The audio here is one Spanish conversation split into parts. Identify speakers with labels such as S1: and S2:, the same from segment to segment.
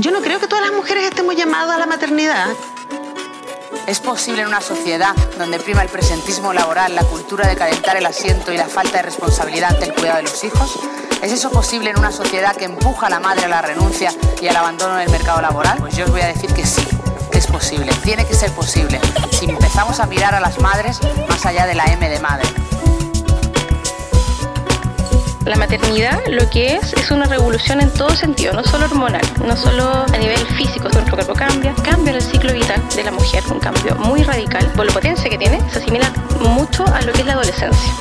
S1: Yo no creo que todas las mujeres estemos llamadas a la maternidad.
S2: ¿Es posible en una sociedad donde prima el presentismo laboral, la cultura de calentar el asiento y la falta de responsabilidad ante el cuidado de los hijos? ¿Es eso posible en una sociedad que empuja a la madre a la renuncia y al abandono del mercado laboral? Pues yo os voy a decir que sí, que es posible, tiene que ser posible, si empezamos a mirar a las madres más allá de la M de madre.
S3: La maternidad lo que es es una revolución en todo sentido, no solo hormonal, no solo a nivel físico, nuestro cuerpo cambia, cambia el ciclo vital de la mujer, un cambio muy radical, por la potencia que tiene, se asimila mucho a lo que es la adolescencia.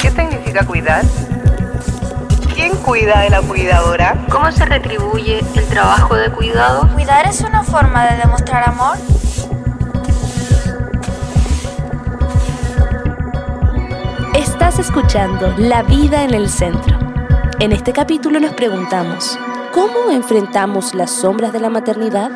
S4: ¿Qué significa cuidar? ¿Quién cuida de la cuidadora?
S3: ¿Cómo se retribuye el trabajo de cuidado?
S5: ¿Cuidar es una forma de demostrar amor?
S6: Estás escuchando La vida en el centro. En este capítulo nos preguntamos, ¿cómo enfrentamos las sombras de la maternidad?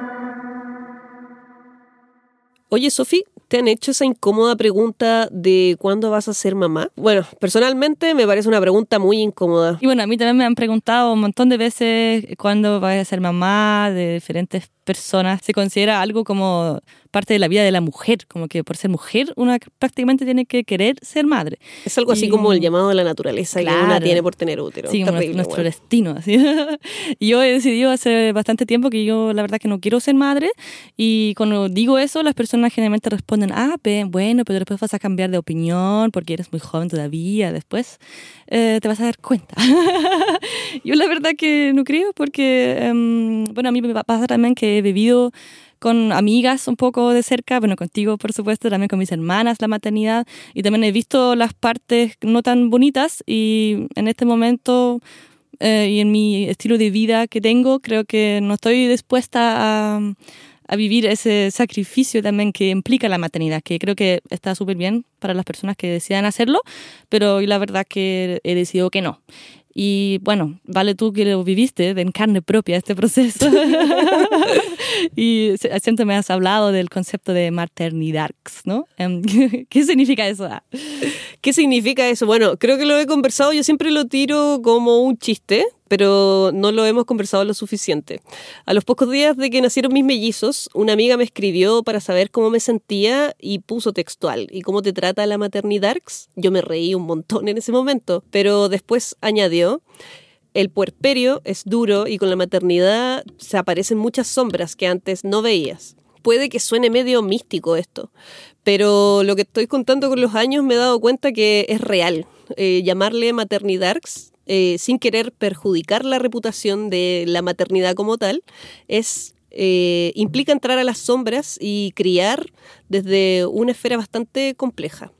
S7: Oye, Sofi, ¿te han hecho esa incómoda pregunta de cuándo vas a ser mamá? Bueno, personalmente me parece una pregunta muy incómoda.
S8: Y bueno, a mí también me han preguntado un montón de veces cuándo vas a ser mamá de diferentes personas. Se considera algo como parte de la vida de la mujer, como que por ser mujer una prácticamente tiene que querer ser madre.
S7: Es algo así
S8: Y-
S7: como el llamado de la naturaleza que una
S8: Claro.
S7: tiene por tener útero.
S8: Sí,
S7: Terrible,
S8: nuestro
S7: bueno.
S8: destino. Así. yo he decidido hace bastante tiempo que yo la verdad que no quiero ser madre y cuando digo eso las personas generalmente responden, ah, bueno, pero después vas a cambiar de opinión porque eres muy joven todavía, después eh, te vas a dar cuenta. yo la verdad que no creo porque, em, bueno, a mí me pasa también que he vivido con amigas un poco de cerca, bueno, contigo por supuesto, también con mis hermanas la maternidad y también he visto las partes no tan bonitas y en este momento eh, y en mi estilo de vida que tengo, creo que no estoy dispuesta a, a vivir ese sacrificio también que implica la maternidad, que creo que está súper bien para las personas que decidan hacerlo, pero la verdad que he decidido que no. Y bueno, vale tú que lo viviste en carne propia este proceso. y siento me has hablado del concepto de maternidad, ¿no? Em, ¿Qué significa eso? Ah,
S7: ¿Qué significa eso? Bueno, creo que lo he conversado, yo siempre lo tiro como un chiste, pero no lo hemos conversado lo suficiente. A los pocos días de que nacieron mis mellizos, una amiga me escribió para saber cómo me sentía y puso textual. ¿Y cómo te trata la maternidad? Yo me reí un montón en ese momento, pero después añadió... El puerperio es duro y con la maternidad se aparecen muchas sombras que antes no veías. Puede que suene medio místico esto, pero lo que estoy contando con los años me he dado cuenta que es real. Eh, llamarle maternidad eh, sin querer perjudicar la reputación de la maternidad como tal es eh, implica entrar a las sombras y criar desde una esfera bastante compleja.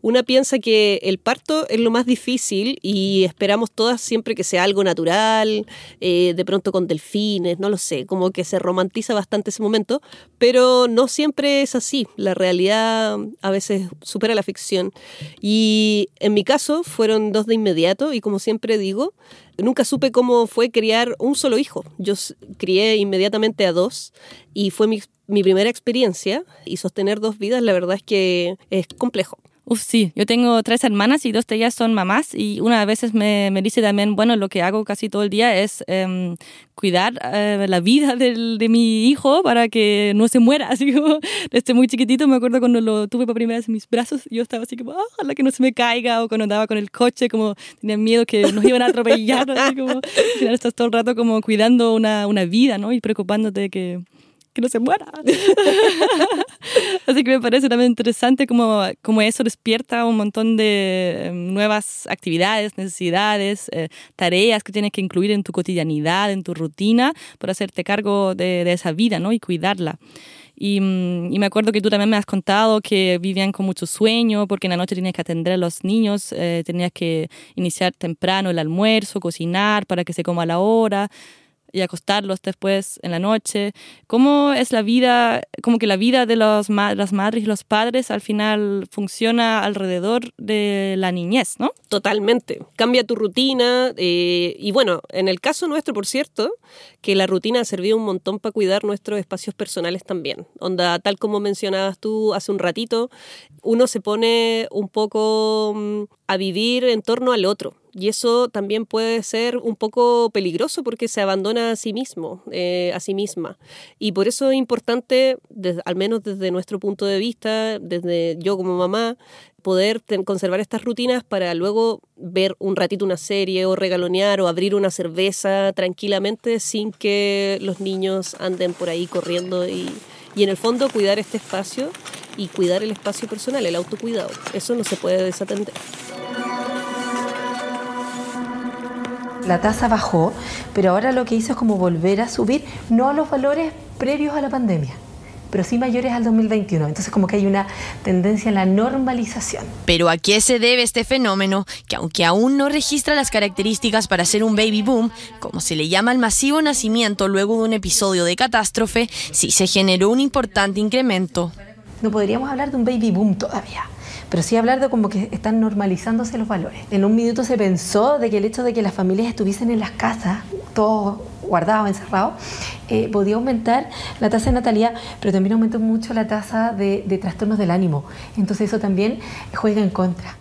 S7: Una piensa que el parto es lo más difícil y esperamos todas siempre que sea algo natural, eh, de pronto con delfines, no lo sé, como que se romantiza bastante ese momento, pero no siempre es así. La realidad a veces supera la ficción. Y en mi caso fueron dos de inmediato y como siempre digo, nunca supe cómo fue criar un solo hijo. Yo crié inmediatamente a dos y fue mi, mi primera experiencia y sostener dos vidas la verdad es que es complejo.
S8: Uf, sí, yo tengo tres hermanas y dos de ellas son mamás y una a veces me, me dice también, bueno, lo que hago casi todo el día es em, cuidar eh, la vida del, de mi hijo para que no se muera. Así como desde muy chiquitito me acuerdo cuando lo tuve por primera vez en mis brazos, yo estaba así como, "Ah, ojalá que no se me caiga o cuando andaba con el coche, como tenía miedo que nos iban a atropellar, así como, al final estás todo el rato como cuidando una, una vida, ¿no? Y preocupándote que, que no se muera. Así que me parece también interesante como, como eso despierta un montón de eh, nuevas actividades, necesidades, eh, tareas que tienes que incluir en tu cotidianidad, en tu rutina, para hacerte cargo de, de esa vida ¿no? y cuidarla. Y, mm, y me acuerdo que tú también me has contado que vivían con mucho sueño porque en la noche tenías que atender a los niños, eh, tenías que iniciar temprano el almuerzo, cocinar para que se coma a la hora. Y acostarlos después en la noche. ¿Cómo es la vida, como que la vida de las madres y los padres al final funciona alrededor de la niñez, ¿no?
S7: Totalmente. Cambia tu rutina eh, y bueno, en el caso nuestro, por cierto, que la rutina ha servido un montón para cuidar nuestros espacios personales también. Onda, tal como mencionabas tú hace un ratito, uno se pone un poco mm, a vivir en torno al otro. Y eso también puede ser un poco peligroso porque se abandona a sí mismo, eh, a sí misma. Y por eso es importante, al menos desde nuestro punto de vista, desde yo como mamá, poder conservar estas rutinas para luego ver un ratito una serie o regalonear o abrir una cerveza tranquilamente sin que los niños anden por ahí corriendo y, y en el fondo cuidar este espacio y cuidar el espacio personal, el autocuidado. Eso no se puede desatender.
S9: La tasa bajó, pero ahora lo que hizo es como volver a subir, no a los valores previos a la pandemia pero sí mayores al 2021. Entonces como que hay una tendencia a la normalización.
S10: Pero ¿a qué se debe este fenómeno que aunque aún no registra las características para ser un baby boom, como se le llama al masivo nacimiento luego de un episodio de catástrofe, sí se generó un importante incremento?
S9: No podríamos hablar de un baby boom todavía pero sí hablar de como que están normalizándose los valores. En un minuto se pensó de que el hecho de que las familias estuviesen en las casas, todos guardados, encerrados, eh, podía aumentar la tasa de natalidad, pero también aumentó mucho la tasa de, de trastornos del ánimo. Entonces eso también juega en contra.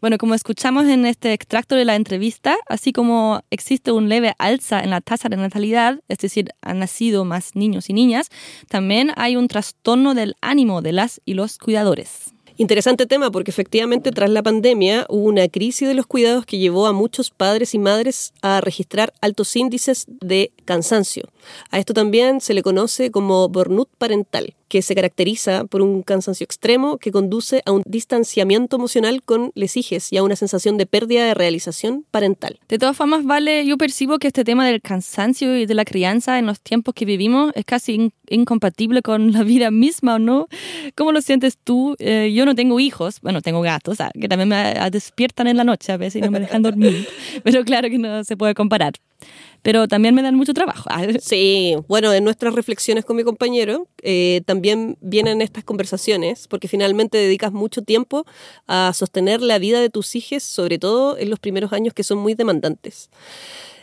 S8: Bueno, como escuchamos en este extracto de la entrevista, así como existe un leve alza en la tasa de natalidad, es decir, han nacido más niños y niñas, también hay un trastorno del ánimo de las y los cuidadores.
S7: Interesante tema porque efectivamente tras la pandemia hubo una crisis de los cuidados que llevó a muchos padres y madres a registrar altos índices de cansancio. A esto también se le conoce como burnout parental que se caracteriza por un cansancio extremo que conduce a un distanciamiento emocional con les hijes y a una sensación de pérdida de realización parental.
S8: De todas formas, vale, yo percibo que este tema del cansancio y de la crianza en los tiempos que vivimos es casi incompatible con la vida misma, ¿o no? ¿Cómo lo sientes tú? Eh, yo no tengo hijos, bueno, tengo gatos, ah, que también me despiertan en la noche a veces y no me dejan dormir, pero claro que no se puede comparar pero también me dan mucho trabajo.
S7: Sí, bueno, en nuestras reflexiones con mi compañero eh, también vienen estas conversaciones, porque finalmente dedicas mucho tiempo a sostener la vida de tus hijos, sobre todo en los primeros años que son muy demandantes.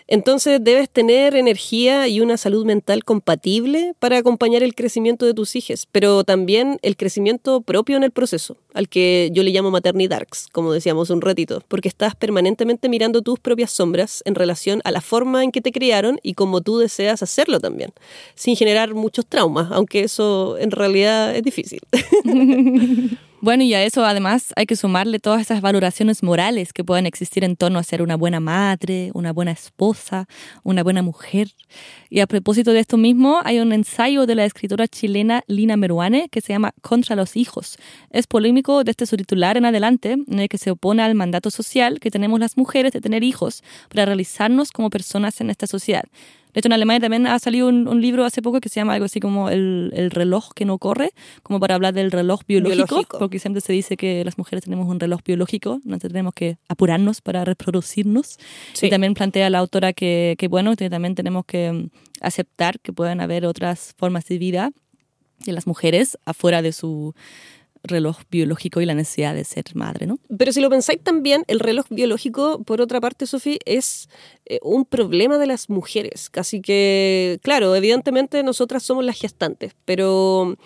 S7: Entonces debes tener energía y una salud mental compatible para acompañar el crecimiento de tus hijos, pero también el crecimiento propio en el proceso, al que yo le llamo maternidarks, como decíamos un ratito, porque estás permanentemente mirando tus propias sombras en relación a la forma en que te criaron y cómo tú deseas hacerlo también, sin generar muchos traumas, aunque eso en realidad es difícil.
S8: Bueno, y a eso además hay que sumarle todas esas valoraciones morales que pueden existir en torno a ser una buena madre, una buena esposa, una buena mujer. Y a propósito de esto mismo, hay un ensayo de la escritora chilena Lina Meruane que se llama Contra los hijos. Es polémico desde su titular en adelante, en el que se opone al mandato social que tenemos las mujeres de tener hijos para realizarnos como personas en esta sociedad. De hecho, en Alemania también ha salido un, libro hace poco que se llama algo así como el, el, reloj que no corre, como para hablar del reloj biológico, porque siempre se dice que las mujeres tenemos un reloj biológico, no tenemos que apurarnos para reproducirnos. Y también plantea la autora que, que, bueno, que también tenemos que aceptar que pueden haber otras formas de vida de las mujeres afuera de su reloj biológico y la necesidad de ser madre, ¿no?
S7: Pero si lo pensáis también, el reloj biológico, por otra parte, Sofía, es eh, un problema de las mujeres. Casi que, claro, evidentemente nosotras somos las gestantes, pero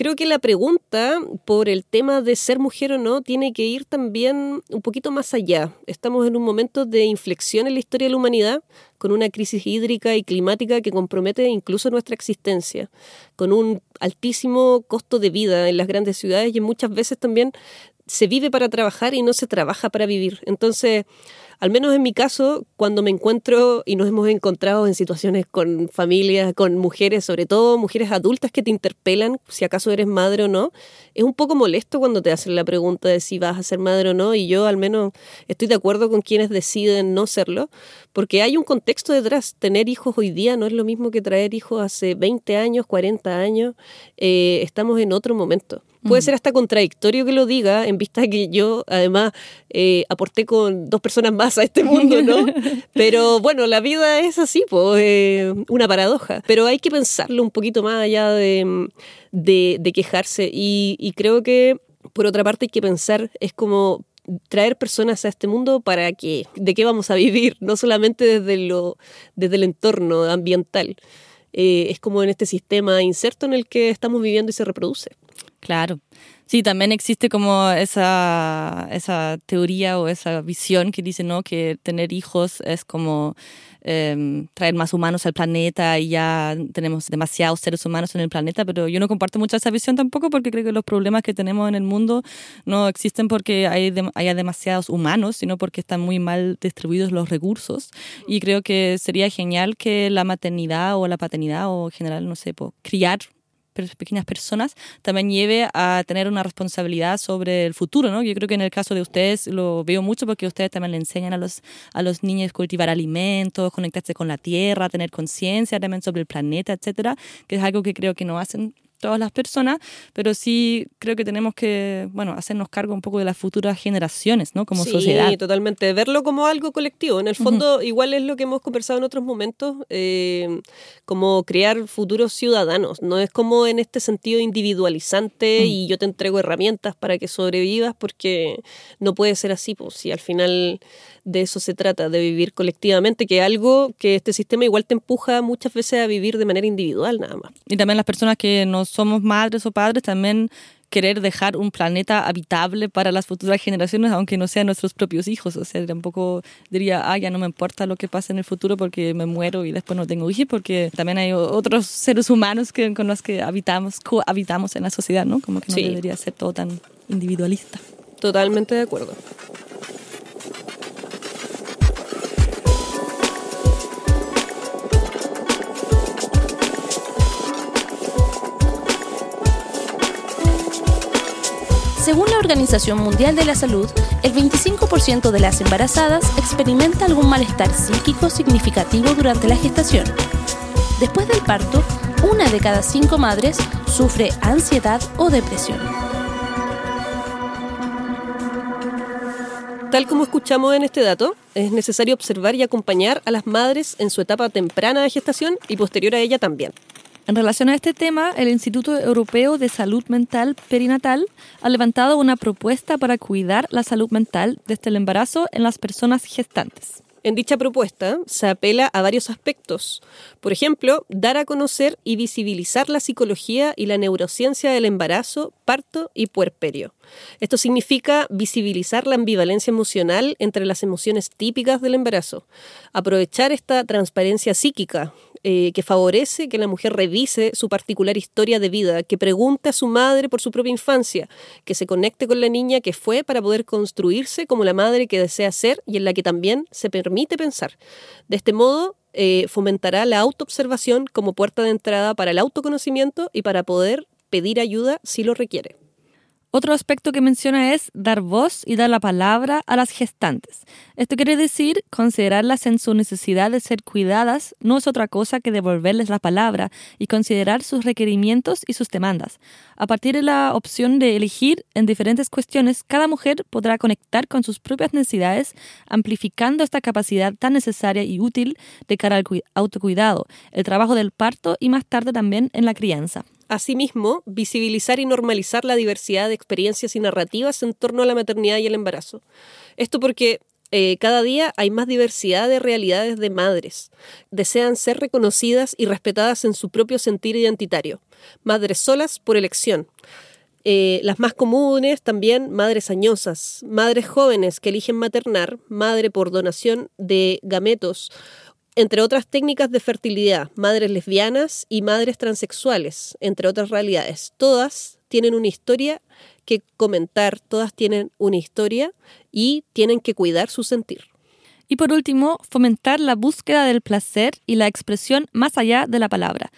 S7: creo que la pregunta por el tema de ser mujer o no tiene que ir también un poquito más allá. Estamos en un momento de inflexión en la historia de la humanidad, con una crisis hídrica y climática que compromete incluso nuestra existencia, con un altísimo costo de vida en las grandes ciudades y muchas veces también se vive para trabajar y no se trabaja para vivir. Entonces, al menos en mi caso, cuando me encuentro y nos hemos encontrado en situaciones con familias, con mujeres, sobre todo mujeres adultas que te interpelan si acaso eres madre o no, es un poco molesto cuando te hacen la pregunta de si vas a ser madre o no y yo al menos estoy de acuerdo con quienes deciden no serlo, porque hay un contexto detrás. Tener hijos hoy día no es lo mismo que traer hijos hace 20 años, 40 años, eh, estamos en otro momento. Puede
S8: Mm.
S7: ser hasta contradictorio que lo diga, en vista de que yo, además, eh, aporté con dos personas más a este mundo, ¿no? Pero bueno, la vida es así, pues, una paradoja. Pero hay que pensarlo un poquito más allá de, de- de quejarse. Y, y creo que, por otra parte, hay que pensar, es como traer personas a este mundo para qué, de qué vamos a vivir, no solamente desde, lo, desde el entorno ambiental. Eh, es como en este sistema inserto en el que estamos viviendo y se reproduce.
S8: Claro. Sí, también existe como esa, esa teoría o esa visión que dice ¿no? que tener hijos es como em, traer más humanos al planeta y ya tenemos demasiados seres humanos en el planeta, pero yo no comparto mucho esa visión tampoco porque creo que los problemas que tenemos en el mundo no existen porque haya demasiados humanos, sino porque están muy mal distribuidos los recursos. Y creo que sería genial que la maternidad o la paternidad o en general, no sé, criar pequeñas personas también lleve a tener una responsabilidad sobre el futuro, ¿no? Yo creo que en el caso de ustedes lo veo mucho porque ustedes también le enseñan a los, a los niños cultivar alimentos, conectarse con la tierra, tener conciencia también sobre el planeta, etcétera, que es algo que creo que no hacen todas las personas, pero sí creo que tenemos que, bueno, hacernos cargo un poco de las futuras generaciones, ¿no? Como
S7: sí,
S8: sociedad.
S7: totalmente. Verlo como algo colectivo. En el fondo, igual es lo que hemos conversado en otros momentos, eh, como crear futuros ciudadanos. No es como en este sentido individualizante
S8: Mm.
S7: y yo te entrego herramientas para que sobrevivas, porque no puede ser así. Pues, si al final de eso se trata, de vivir colectivamente, que es algo que este sistema igual te empuja muchas veces a vivir de manera individual nada más.
S8: Y también las personas que no somos madres o padres también querer dejar un planeta habitable para las futuras generaciones, aunque no sean nuestros propios hijos. O sea, tampoco diría, ah, ya no me importa lo que pase en el futuro porque me muero y después no tengo hijos, porque también hay otros seres humanos que, con los que habitamos, cohabitamos en la sociedad, ¿no? Como que no
S7: Sí.
S8: debería ser todo tan individualista.
S7: Totalmente de acuerdo.
S6: Según la Organización Mundial de la Salud, el 25% de las embarazadas experimenta algún malestar psíquico significativo durante la gestación. Después del parto, una de cada cinco madres sufre ansiedad o depresión.
S7: Tal como escuchamos en este dato, es necesario observar y acompañar a las madres en su etapa temprana de gestación y posterior a ella también.
S8: En relación a este tema, el Instituto Europeo de Salud Mental Perinatal ha levantado una propuesta para cuidar la salud mental desde el embarazo en las personas gestantes.
S7: En dicha propuesta se apela a varios aspectos. Por ejemplo, dar a conocer y visibilizar la psicología y la neurociencia del embarazo, parto y puerperio. Esto significa visibilizar la ambivalencia emocional entre las emociones típicas del embarazo, aprovechar esta transparencia psíquica eh, que favorece que la mujer revise su particular historia de vida, que pregunte a su madre por su propia infancia, que se conecte con la niña que fue para poder construirse como la madre que desea ser y en la que también se permite pensar. De este modo, eh, fomentará la autoobservación como puerta de entrada para el autoconocimiento y para poder pedir ayuda si lo requiere.
S8: Otro aspecto que menciona es dar voz y dar la palabra a las gestantes. Esto quiere decir considerarlas en su necesidad de ser cuidadas no es otra cosa que devolverles la palabra y considerar sus requerimientos y sus demandas. A partir de la opción de elegir en diferentes cuestiones, cada mujer podrá conectar con sus propias necesidades, amplificando esta capacidad tan necesaria y útil de cara al cui- autocuidado, el trabajo del parto y más tarde también en la crianza.
S7: Asimismo, visibilizar y normalizar la diversidad de experiencias y narrativas en torno a la maternidad y el embarazo. Esto porque eh, cada día hay más diversidad de realidades de madres. Desean ser reconocidas y respetadas en su propio sentir identitario. Madres solas por elección. Eh, las más comunes también madres añosas, madres jóvenes que eligen maternar, madre por donación de gametos, entre otras técnicas de fertilidad, madres lesbianas y madres transexuales, entre otras realidades. Todas tienen una historia que comentar, todas tienen una historia y tienen que cuidar su sentir.
S8: Y por último, fomentar la búsqueda del placer y la expresión más allá de la palabra.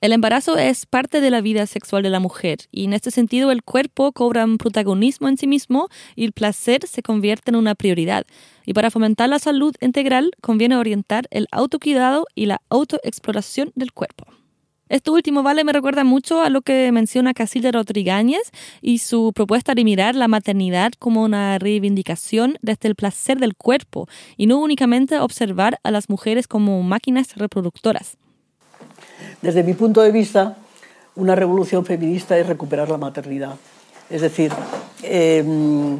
S8: El embarazo es parte de la vida sexual de la mujer y en este sentido el cuerpo cobra un protagonismo en sí mismo y el placer se convierte en una prioridad. Y para fomentar la salud integral conviene orientar el autocuidado y la autoexploración del cuerpo. Esto último, Vale, me recuerda mucho a lo que menciona Casilda Rodríguez y su propuesta de mirar la maternidad como una reivindicación desde el placer del cuerpo y no únicamente observar a las mujeres como máquinas reproductoras.
S11: Desde mi punto de vista, una revolución feminista es recuperar la maternidad. Es decir, em,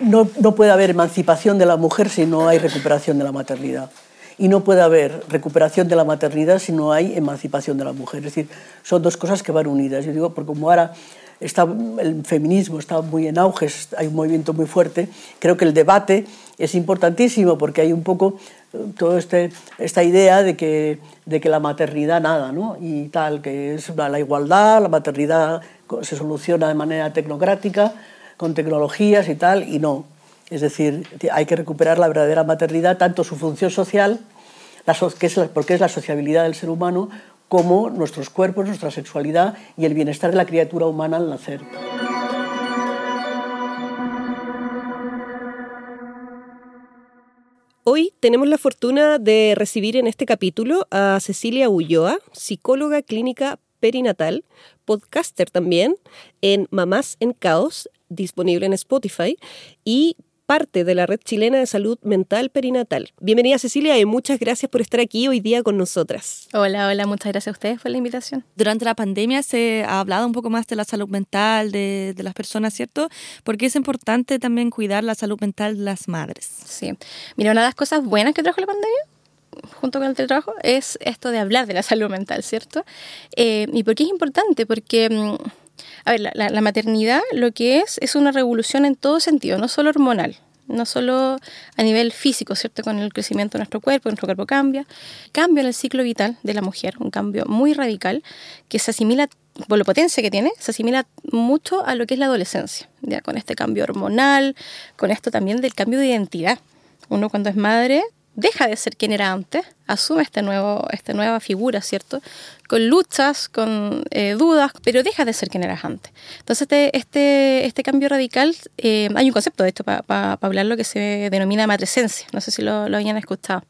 S11: no, puede haber emancipación de la mujer si no hay recuperación de la maternidad y no puede haber recuperación de la maternidad si no hay emancipación de la mujer. Es decir, son dos cosas que van unidas. Yo digo, porque como ahora está, el feminismo está muy en auge, hay un movimiento muy fuerte, creo que el debate es importantísimo porque hay un poco eh, toda este, esta idea de que, de que la maternidad nada, ¿no? Y tal, que es la igualdad, la maternidad se soluciona de manera tecnocrática, con tecnologías y tal, y no. Es decir, hay que recuperar la verdadera maternidad, tanto su función social, que es porque es la sociabilidad del ser humano, como nuestros cuerpos, nuestra sexualidad y el bienestar de la criatura humana al nacer.
S7: Hoy tenemos la fortuna de recibir en este capítulo a Cecilia Ulloa, psicóloga clínica perinatal, podcaster también en Mamás en Caos, disponible en Spotify, y parte de la Red Chilena de Salud Mental Perinatal. Bienvenida Cecilia y muchas gracias por estar aquí hoy día con nosotras.
S3: Hola, hola, muchas gracias a ustedes por la invitación.
S8: Durante la pandemia se ha hablado un poco más de la salud mental de, las personas, ¿cierto? Porque es importante también cuidar la salud mental de las madres.
S3: Sí. Mira, una de las cosas buenas que trajo la pandemia junto con el teletrabajo es esto de hablar de la salud mental, ¿cierto? Eh, ¿Y por qué es importante? Porque mm, a ver, la, maternidad lo que es es una revolución en todo sentido, no solo hormonal, no solo a nivel físico, ¿cierto? Con el crecimiento de nuestro cuerpo, nuestro cuerpo cambia. Cambio en el ciclo vital de la mujer, un cambio muy radical que se asimila, por la potencia que tiene, se asimila mucho a lo que es la adolescencia, ¿ya? Con este cambio hormonal, con esto también del cambio de identidad. Uno cuando es madre deja de ser quien era antes, asume este nuevo, esta nueva figura, ¿cierto? Con luchas, con eh, dudas, pero deja de ser quien eras antes. Entonces, este, este, este cambio radical, eh, hay un concepto de esto para hablar lo que se denomina matresencia, no sé si lo, lo habían escuchado,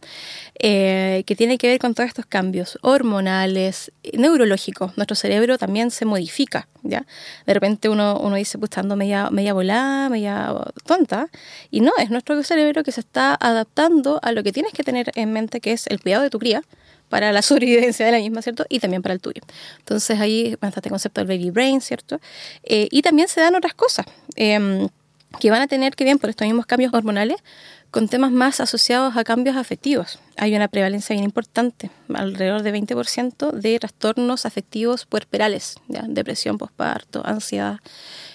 S3: eh, que tiene que ver con todos estos cambios hormonales, neurológicos. Nuestro cerebro también se modifica, ¿ya? De repente uno, uno dice, pues media, media volada, media tonta, y no, es nuestro cerebro que se está adaptando a lo que tienes que tener en mente, que es el de tu cría, para la sobrevivencia de la misma, ¿cierto? Y también para el tuyo. Entonces ahí está este concepto del baby brain, ¿cierto? Eh, y también se dan otras cosas em, que van a tener que ver por estos mismos cambios hormonales con temas más asociados a cambios afectivos. Hay una prevalencia bien importante, alrededor de 20% de trastornos afectivos puerperales, depresión postparto, ansiedad,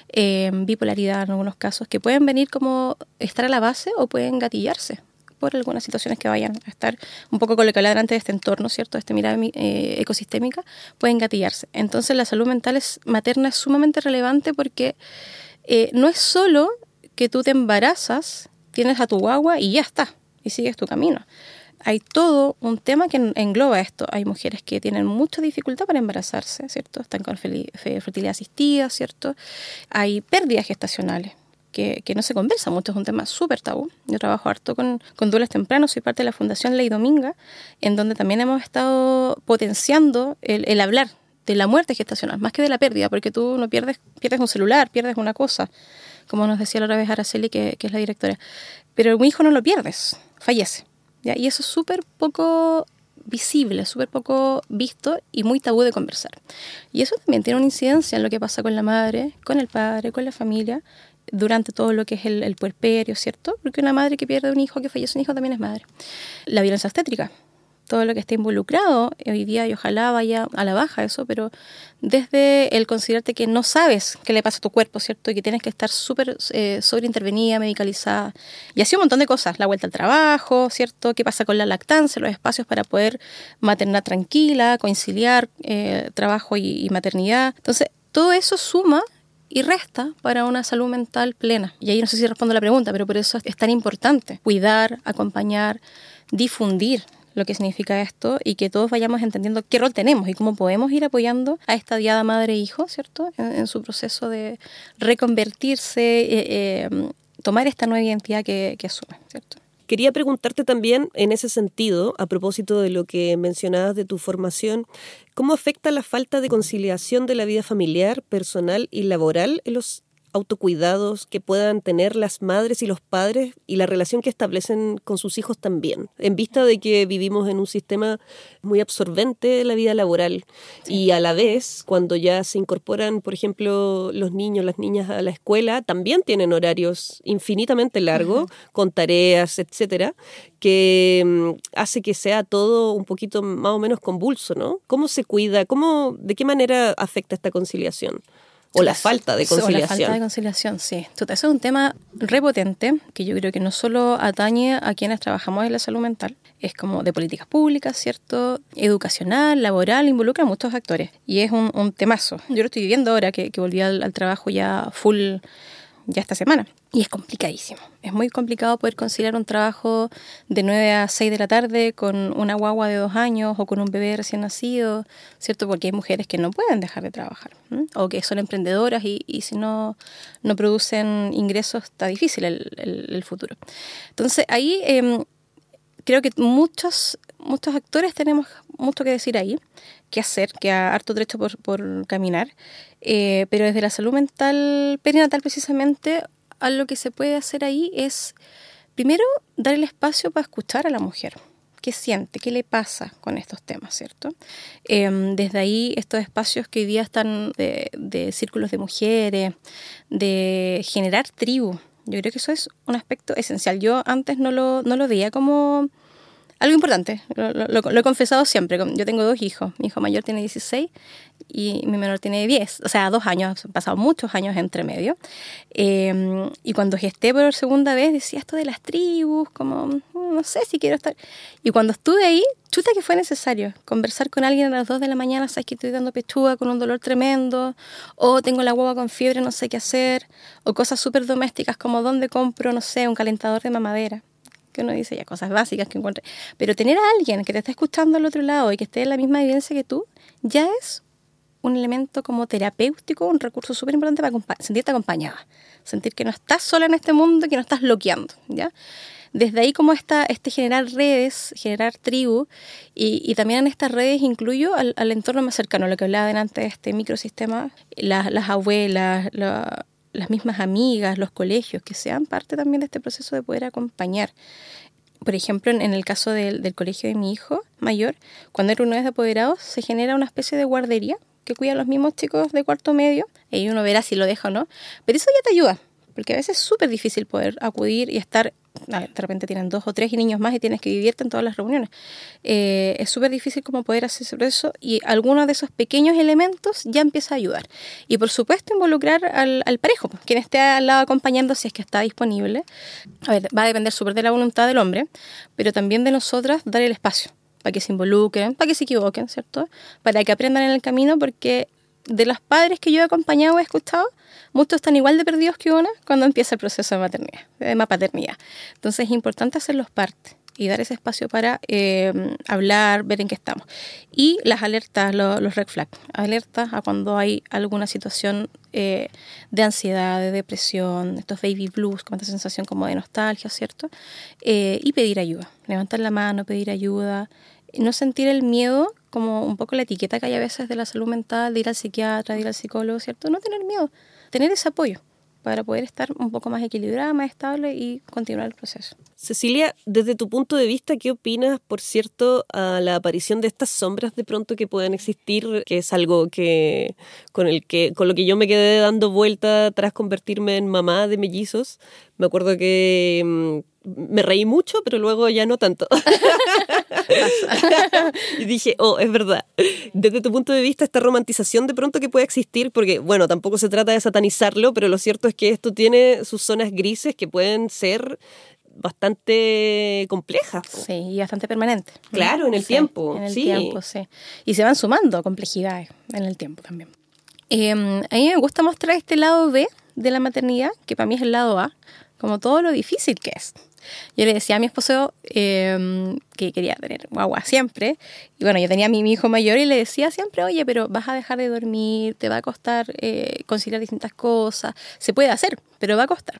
S3: em, bipolaridad en algunos casos, que pueden venir como estar a la base o pueden gatillarse por algunas situaciones que vayan a estar un poco con lo que hablaba antes de este entorno, ¿cierto? De esta mirada eh, ecosistémica, pueden gatillarse. Entonces la salud mental es, materna es sumamente relevante porque eh, no es solo que tú te embarazas, tienes a tu guagua y ya está, y sigues tu camino. Hay todo un tema que engloba esto. Hay mujeres que tienen mucha dificultad para embarazarse, ¿cierto? Están con fertilidad asistida, ¿cierto? Hay pérdidas gestacionales que, no se conversa mucho, es un tema súper tabú. Yo trabajo harto con, con duelos tempranos, soy parte de la Fundación Ley Dominga, en donde también hemos estado potenciando el, hablar de la muerte gestacional, más que de la pérdida, porque tú no pierdes, pierdes un celular, pierdes una cosa, como nos decía la otra vez Araceli, que, es la directora. Pero un hijo no lo pierdes, fallece. Y eso es súper poco visible, súper poco visto y muy tabú de conversar. Y eso también tiene una incidencia en lo que pasa con la madre, con el padre, con la familia durante todo lo que es el, puerperio, ¿cierto? Porque una madre que pierde un hijo, que fallece un hijo, también es madre. La violencia obstétrica, todo lo que está involucrado hoy día y ojalá vaya a la baja eso, pero desde el considerarte que no sabes qué le pasa a tu cuerpo, ¿cierto? Y que tienes que estar súper eh, sobreintervenida, medicalizada. Y así un montón de cosas, la vuelta al trabajo, ¿cierto? ¿Qué pasa con la lactancia, los espacios para poder maternar tranquila, conciliar eh, trabajo y maternidad? Entonces, todo eso suma y resta para una salud mental plena. Y ahí no sé si respondo a la pregunta, pero por eso es tan importante cuidar, acompañar, difundir lo que significa esto y que todos vayamos entendiendo qué rol tenemos y cómo podemos ir apoyando a esta diada madre-hijo, ¿cierto? En, su proceso de reconvertirse, eh, eh, tomar esta nueva identidad que asume, ¿cierto?
S7: Quería preguntarte también en ese sentido, a propósito de lo que mencionabas de tu formación, ¿cómo afecta la falta de conciliación de la vida familiar, personal y laboral en los autocuidados que puedan tener las madres y los padres y la relación que establecen con sus hijos también, en vista de que vivimos en un sistema muy absorbente de la vida laboral y a la vez cuando ya se incorporan, por ejemplo, los niños, las niñas a la escuela, también tienen horarios infinitamente largos con tareas, etcétera, que mm, hace que sea todo un poquito más o menos convulso, ¿no? ¿Cómo se cuida? ¿Cómo, de qué manera afecta esta conciliación? O la falta de conciliación.
S3: O la falta de conciliación, sí. Entonces, eso es un tema repotente que yo creo que no solo atañe a quienes trabajamos en la salud mental, es como de políticas públicas, ¿cierto? Educacional, laboral, involucra a muchos actores. Y es un, un temazo. Yo lo estoy viviendo ahora que, que volví al, al trabajo ya full ya esta semana. Y es complicadísimo. Es muy complicado poder conciliar un trabajo de 9 a 6 de la tarde con una guagua de dos años o con un bebé recién nacido, ¿cierto? Porque hay mujeres que no pueden dejar de trabajar o que son emprendedoras y, si no, no producen ingresos está difícil el, el, futuro. Entonces ahí eh, creo que muchos, muchos actores tenemos mucho que decir ahí, qué hacer, que ha harto derecho por, por caminar, eh, pero desde la salud mental perinatal precisamente a lo que se puede hacer ahí es, primero, dar el espacio para escuchar a la mujer. ¿Qué siente? ¿Qué le pasa con estos temas, cierto? Eh, desde ahí, estos espacios que hoy día están de, de círculos de mujeres, de generar tribu. Yo creo que eso es un aspecto esencial. Yo antes no lo, no lo veía como algo importante, lo, he confesado siempre. Yo tengo dos hijos, mi hijo mayor tiene 16 y mi menor tiene 10, o sea, dos años, han pasado muchos años entre medio. Eh, y cuando gesté por segunda vez decía esto de las tribus, como mm, no sé si quiero estar. Y cuando estuve ahí, chuta que fue necesario conversar con alguien a las 2 de la mañana, sabes que estoy dando pechuga con un dolor tremendo, o tengo la hueva con fiebre, no sé qué hacer, o cosas súper domésticas como dónde compro, no sé, un calentador de mamadera que uno dice ya cosas básicas que encuentre. Pero tener a alguien que te está escuchando al otro lado y que esté en la misma evidencia que tú, ya es un elemento como terapéutico, un recurso súper importante para sentirte acompañada. Sentir que no estás sola en este mundo, que no estás bloqueando, ¿ya? Desde ahí como esta, este generar redes, generar tribu, y, y también en estas redes incluyo al, al, entorno más cercano, lo que hablaba delante de este microsistema, las, las abuelas, la, las mismas amigas, los colegios, que sean parte también de este proceso de poder acompañar. Por ejemplo, en, el caso del, del, colegio de mi hijo mayor, cuando era uno de apoderados, se genera una especie de guardería que cuida a los mismos chicos de cuarto medio, y uno verá si lo deja o no, pero eso ya te ayuda, porque a veces es súper difícil poder acudir y estar de repente tienen dos o tres niños más y tienes que vivirte en todas las reuniones. Eh, es súper difícil como poder hacer sobre eso y algunos de esos pequeños elementos ya empieza a ayudar. Y por supuesto involucrar al, al parejo, pues, quien esté al lado acompañando si es que está disponible. A ver, va a depender súper de la voluntad del hombre, pero también de nosotras dar el espacio para que se involucren, para que se equivoquen, ¿cierto? Para que aprendan en el camino porque de los padres que yo he acompañado, he escuchado, muchos están igual de perdidos que una cuando empieza el proceso de maternidad, de paternidad. Entonces es importante hacerlos parte y dar ese espacio para eh, hablar, ver en qué estamos. Y las alertas, lo, los red flags, alertas a cuando hay alguna situación eh, de ansiedad, de depresión, estos baby blues, con esta sensación como de nostalgia, ¿cierto? Eh, y pedir ayuda, levantar la mano, pedir ayuda, no sentir el miedo como un poco la etiqueta que hay a veces de la salud mental, de ir al psiquiatra, de ir al psicólogo, ¿cierto? No tener miedo, tener ese apoyo para poder estar un poco más equilibrada, más estable y continuar el proceso.
S7: Cecilia, desde tu punto de vista, ¿qué opinas, por cierto, a la aparición de estas sombras de pronto que puedan existir, que es algo que con el que con lo que yo me quedé dando vuelta tras convertirme en mamá de mellizos? Me acuerdo que mm, me reí mucho, pero luego ya no tanto. y dije, oh, es verdad. Desde tu punto de vista, esta romantización de pronto que puede existir, porque, bueno, tampoco se trata de satanizarlo, pero lo cierto es que esto tiene sus zonas grises que pueden ser bastante complejas.
S3: Sí, y bastante permanentes.
S7: Claro, en el
S3: sí,
S7: tiempo.
S3: En el
S7: sí.
S3: tiempo, sí. Y se van sumando complejidades en el tiempo también. Eh, a mí me gusta mostrar este lado B de la maternidad, que para mí es el lado A, como todo lo difícil que es. Yo le decía a mi esposo eh, que quería tener guagua siempre. Y bueno, yo tenía a mi, hijo mayor y le decía siempre, oye, pero vas a dejar de dormir, te va a costar eh, distintas cosas. Se puede hacer, pero va a costar.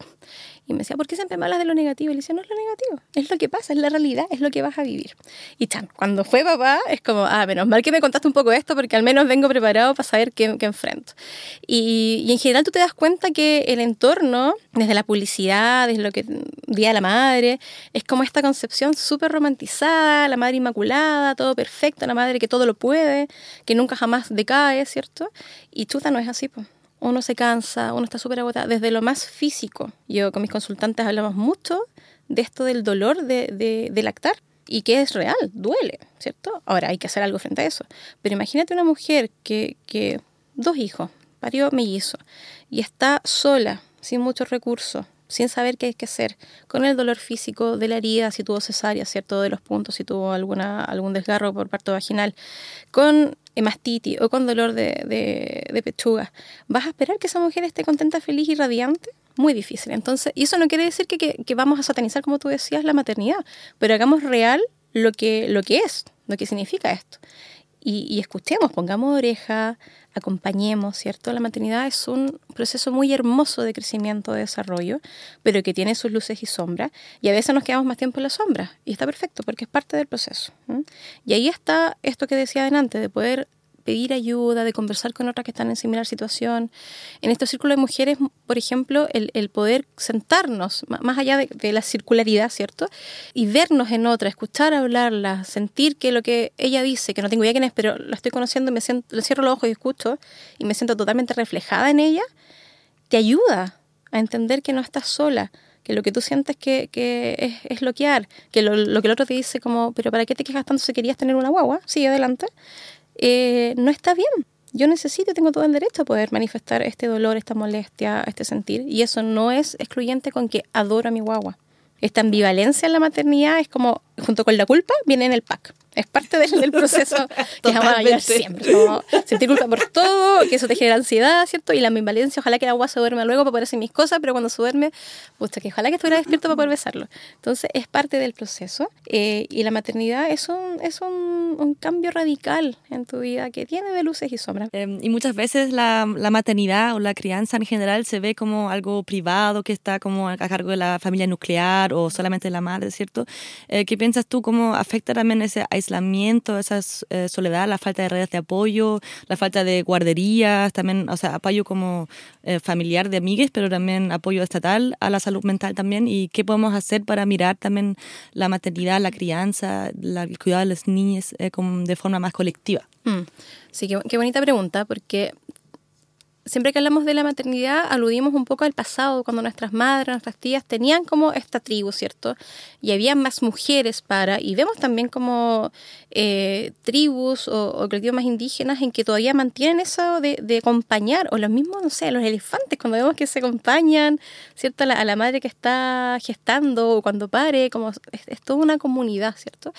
S3: Y me decía, ¿por qué siempre me hablas de lo negativo? Y le decía, no es lo negativo, es lo que pasa, es la realidad, es lo que vas a vivir. Y chan, cuando fue papá, es como, ah, menos mal que me contaste un poco esto, porque al menos vengo preparado para saber qué, qué enfrento. Y, en general tú te das cuenta que el entorno, desde la publicidad, desde lo que Día de la Madre, es como esta concepción súper romantizada, la madre inmaculada, todo perfecto, la madre que todo lo puede, que nunca jamás decae, ¿cierto? Y chuta no es así, pues uno se cansa, uno está súper agotado, desde lo más físico. Yo con mis consultantes hablamos mucho de esto del dolor de, de, lactar y que es real, duele, ¿cierto? Ahora hay que hacer algo frente a eso. Pero imagínate una mujer que, que dos hijos, parió mellizo, y está sola, sin muchos recursos, sin saber qué hay que hacer, con el dolor físico de la herida, si tuvo cesárea, ¿cierto? De los puntos, si tuvo alguna, algún desgarro por parto vaginal, con hemastitis o con dolor de, de, pechuga, ¿vas a esperar que esa mujer esté contenta, feliz y radiante? Muy difícil. Entonces, y eso no quiere decir que, que, vamos a satanizar, como tú decías, la maternidad, pero hagamos real lo que, lo que es, lo que significa esto. Y, escuchemos, pongamos oreja, acompañemos, ¿cierto? La maternidad es un proceso muy hermoso de crecimiento, de desarrollo, pero que tiene sus luces y sombras, y a veces nos quedamos más tiempo en la sombra, y está perfecto porque es parte del proceso. Y ahí está esto que decía adelante, de poder pedir ayuda, de conversar con otras que están en similar situación. En este círculo de mujeres, por ejemplo, el, el poder sentarnos, más allá de, la circularidad, ¿cierto? Y vernos en otra, escuchar hablarla, sentir que lo que ella dice, que no tengo idea quién es, pero la estoy conociendo, me siento, le cierro los ojos y escucho, y me siento totalmente reflejada en ella, te ayuda a entender que no estás sola, que lo que tú sientes que, que es, es bloquear, que lo, lo, que el otro te dice como, pero ¿para qué te quejas tanto si querías tener una guagua? Sigue adelante. Eh, no está bien. Yo necesito, tengo todo el derecho a poder manifestar este dolor, esta molestia, este sentir. Y eso no es excluyente con que adoro a mi guagua. Esta ambivalencia en la maternidad es como, junto con la culpa, viene en el pack es parte del, proceso que vamos a llevar siempre. Como sentir culpa por todo, que eso te genera ansiedad, ¿cierto? Y la ambivalencia, ojalá que el agua se duerma luego para poder hacer mis cosas, pero cuando se duerme, pucha, que ojalá que estuviera despierto para poder besarlo. Entonces, es parte del proceso. Eh, y la maternidad es un, es un, un, cambio radical en tu vida que tiene de luces y sombras.
S8: Em, y muchas veces la, la, maternidad o la crianza en general se ve como algo privado, que está como a cargo de la familia nuclear o solamente de la madre, ¿cierto? Eh, ¿Qué piensas tú? ¿Cómo afecta también ese aislamiento, esa eh, soledad, la falta de redes de apoyo, la falta de guarderías, también, o sea, apoyo como eh, familiar de amigues, pero también apoyo estatal a la salud mental también. ¿Y qué podemos hacer para mirar también la maternidad, la crianza, la, el cuidado de las niñas eh, como de forma más colectiva?
S3: Mm. Sí, qué, qué bonita pregunta, porque siempre que hablamos de la maternidad aludimos un poco al pasado, cuando nuestras madres, nuestras tías tenían como esta tribu, ¿cierto? Y había más mujeres para, y vemos también como eh, tribus o, o, colectivos más indígenas en que todavía mantienen eso de, acompañar, o los mismos, no sé, los elefantes, cuando vemos que se acompañan, ¿cierto? A la, madre que está gestando o cuando pare, como es, toda una comunidad, ¿cierto?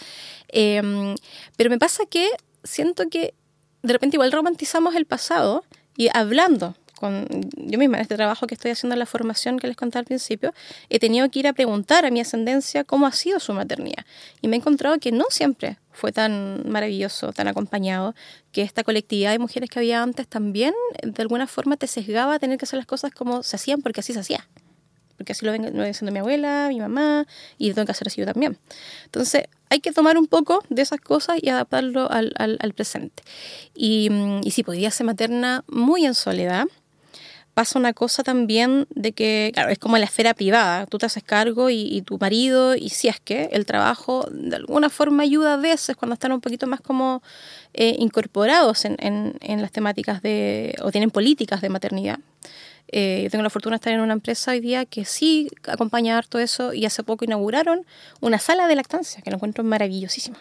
S3: Eh, pero me pasa que siento que de repente igual romantizamos el pasado, y hablando con yo misma en este trabajo que estoy haciendo en la formación que les conté al principio, he tenido que ir a preguntar a mi ascendencia cómo ha sido su maternidad. Y me he encontrado que no siempre fue tan maravilloso, tan acompañado, que esta colectividad de mujeres que había antes también de alguna forma te sesgaba a tener que hacer las cosas como se hacían porque así se hacía. Porque así lo ven, lo ven mi abuela, mi mamá, y tengo que hacer así yo también. Entonces, hay que tomar un poco de esas cosas y adaptarlo al, al, al presente. Y, y sí, podría ser materna muy en soledad. Pasa una cosa también de que, claro, es como la esfera privada, tú te haces cargo y, y, tu marido, y si es que el trabajo de alguna forma ayuda a veces cuando están un poquito más como eh, incorporados en, en, en las temáticas de, o tienen políticas de maternidad. Eh, yo tengo la fortuna de estar en una empresa hoy día que sí acompaña todo eso y hace poco inauguraron una sala de lactancia que lo encuentro maravillosísima.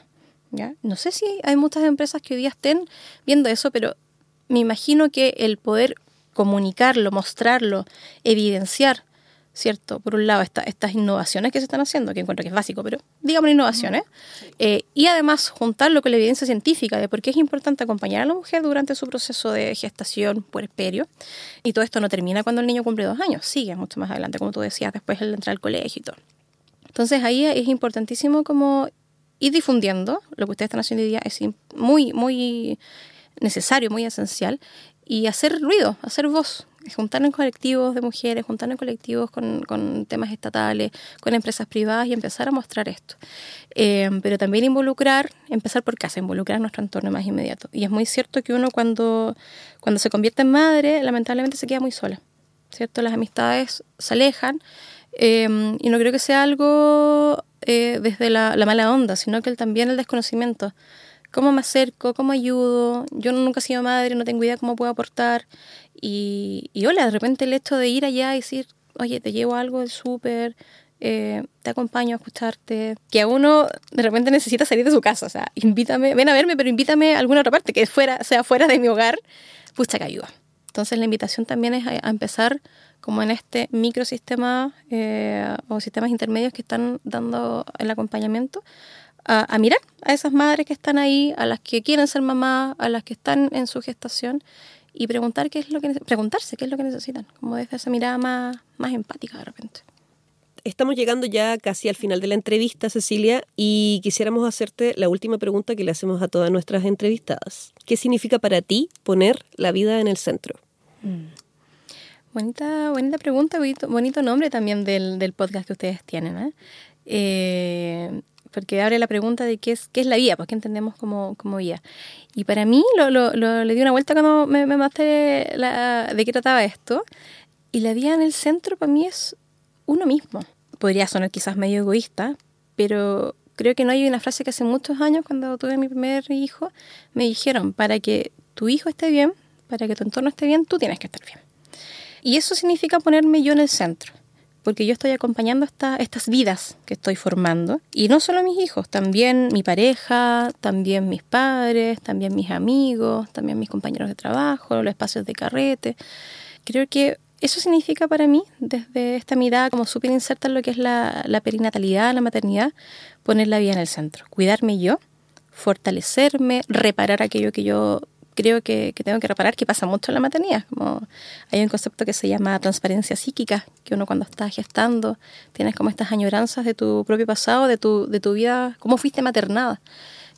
S3: ¿ya? No sé si hay muchas empresas que hoy día estén viendo eso, pero me imagino que el poder comunicarlo, mostrarlo, evidenciar ¿cierto? Por un lado, esta, estas innovaciones que se están haciendo, que encuentro que es básico, pero digamos innovaciones, eh, y además juntarlo con la evidencia científica de por qué es importante acompañar a la mujer durante su proceso de gestación, puerperio, y todo esto no termina cuando el niño cumple dos años, sigue mucho más adelante, como tú decías, después el entrar al colegio y todo. Entonces ahí es importantísimo como ir difundiendo, lo que ustedes están haciendo hoy día es muy, muy necesario, muy esencial, y hacer ruido, hacer voz, juntarnos en colectivos de mujeres, juntarnos en colectivos con, temas estatales, con empresas privadas y empezar a mostrar esto. Eh, pero también involucrar, empezar por casa, involucrar nuestro entorno más inmediato. Y es muy cierto que uno cuando, cuando se convierte en madre, lamentablemente se queda muy sola, ¿cierto? Las amistades se alejan eh, y no creo que sea algo eh, desde la, mala onda, sino que también el desconocimiento. ¿Cómo me acerco? ¿Cómo ayudo? Yo nunca he sido madre, no tengo idea cómo puedo aportar. Y, y hola, de repente el hecho de ir allá y decir, oye, te llevo algo del súper, eh, te acompaño a escucharte, que a uno de repente necesita salir de su casa, o sea, invítame, ven a verme, pero invítame a alguna otra parte, que fuera, sea fuera de mi hogar, pucha que ayuda. Entonces la invitación también es a, empezar como en este microsistema eh, o sistemas intermedios que están dando el acompañamiento, a, a, mirar a esas madres que están ahí, a las que quieren ser mamás, a las que están en su gestación y preguntar qué es lo que preguntarse qué es lo que necesitan, como desde esa mirada más, más empática de repente.
S7: Estamos llegando ya casi al final de la entrevista, Cecilia, y quisiéramos hacerte la última pregunta que le hacemos a todas nuestras entrevistadas. ¿Qué significa para ti poner la vida en el centro?
S3: Mm. Bonita, bonita pregunta, bonito, bonito nombre también del, del, podcast que ustedes tienen. ¿eh? Eh, porque abre la pregunta de qué es, qué es la vida, pues qué entendemos como, como vida. Y para mí lo, lo, le di una vuelta cuando me, me mostré la, de qué trataba esto. Y la vida en el centro para mí es uno mismo. Podría sonar quizás medio egoísta, pero creo que no hay una frase que hace muchos años, cuando tuve mi primer hijo, me dijeron, para que tu hijo esté bien, para que tu entorno esté bien, tú tienes que estar bien. Y eso significa ponerme yo en el centro, porque yo estoy acompañando esta, estas vidas que estoy formando. Y no solo mis hijos, también mi pareja, también mis padres, también mis amigos, también mis compañeros de trabajo, los espacios de carrete. Creo que eso significa para mí, desde esta mirada como súper inserta en lo que es la, la perinatalidad, la maternidad, poner la vida en el centro. Cuidarme yo, fortalecerme, reparar aquello que yo creo que, que, tengo que reparar que pasa mucho en la maternidad. Como hay un concepto que se llama transparencia psíquica, que uno cuando está gestando tienes como estas añoranzas de tu propio pasado, de tu, de tu vida, cómo fuiste maternada.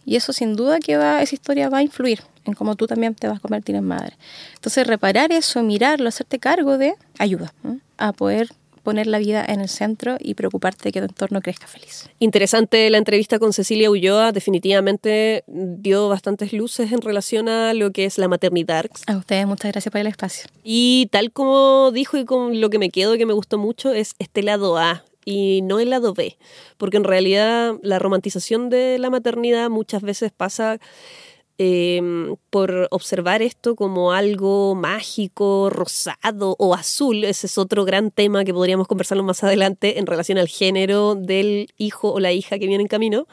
S3: Y eso sin duda que va, esa historia va a influir en cómo tú también te vas a convertir en madre. Entonces reparar eso, mirarlo, hacerte cargo de, ayuda ¿eh? a poder poner la vida en el centro y preocuparte de que tu entorno crezca feliz.
S7: Interesante la entrevista con Cecilia Ulloa, definitivamente dio bastantes luces en relación a lo que es la maternidad.
S3: A ustedes muchas gracias por el espacio.
S7: Y tal como dijo y con lo que me quedo que me gustó mucho es este lado A, y no el lado B, porque en realidad la romantización de la maternidad muchas veces pasa eh, por observar esto como algo mágico, rosado o azul. Ese es otro gran tema que podríamos conversarlo más adelante en relación al género del hijo o la hija que viene en camino.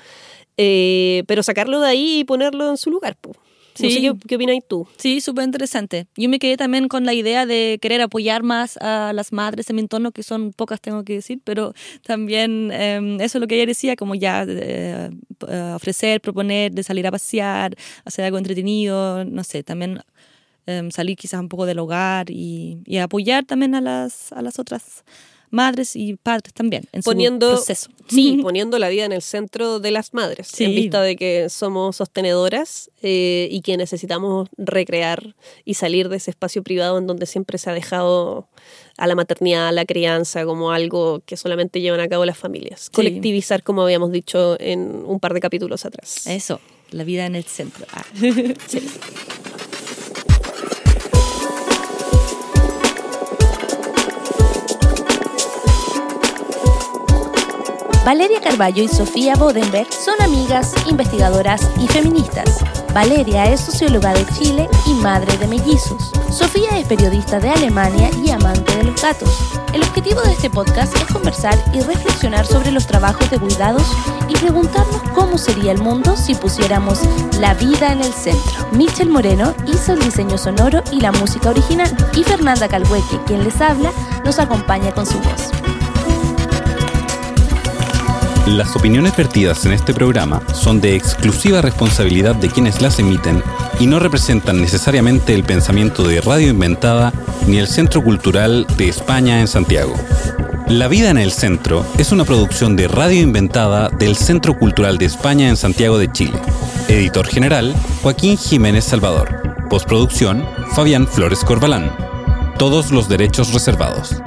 S7: Eh, pero sacarlo de ahí y ponerlo en su lugar. Pues. Sí. No sé qué, qué opinas tú.
S8: Sí, súper interesante. Yo me quedé también con la idea de querer apoyar más a las madres en mi entorno, que son pocas, tengo que decir, pero también eh, eso es lo que ella decía, como ya eh, ofrecer, proponer, de salir a pasear, hacer algo entretenido, no sé, también eh, salir quizás un poco del hogar y, y, apoyar también a las, a las otras madres y padres también en
S7: poniendo,
S8: su proceso.
S7: Sí, poniendo la vida en el centro de las madres, sí. en vista de que somos sostenedoras eh, y que necesitamos recrear y salir de ese espacio privado en donde siempre se ha dejado a la maternidad, a la crianza como algo que solamente llevan a cabo las familias. Sí. Colectivizar, como habíamos dicho en un par de capítulos atrás.
S8: Eso, la vida en el centro. Ah. sí.
S6: Valeria Carballo y Sofía Bodenberg son amigas, investigadoras y feministas. Valeria es socióloga de Chile y madre de mellizos. Sofía es periodista de Alemania y amante de los gatos. El objetivo de este podcast es conversar y reflexionar sobre los trabajos de cuidados y preguntarnos cómo sería el mundo si pusiéramos la vida en el centro. Michel Moreno hizo el diseño sonoro y la música original y Fernanda Calhueque, quien les habla, nos acompaña con su voz.
S12: Las opiniones vertidas en este programa son de exclusiva responsabilidad de quienes las emiten y no representan necesariamente el pensamiento de Radio Inventada ni el Centro Cultural de España en Santiago. La vida en el centro es una producción de Radio Inventada del Centro Cultural de España en Santiago de Chile. Editor general, Joaquín Jiménez Salvador. Postproducción, Fabián Flores Corbalán. Todos los derechos reservados.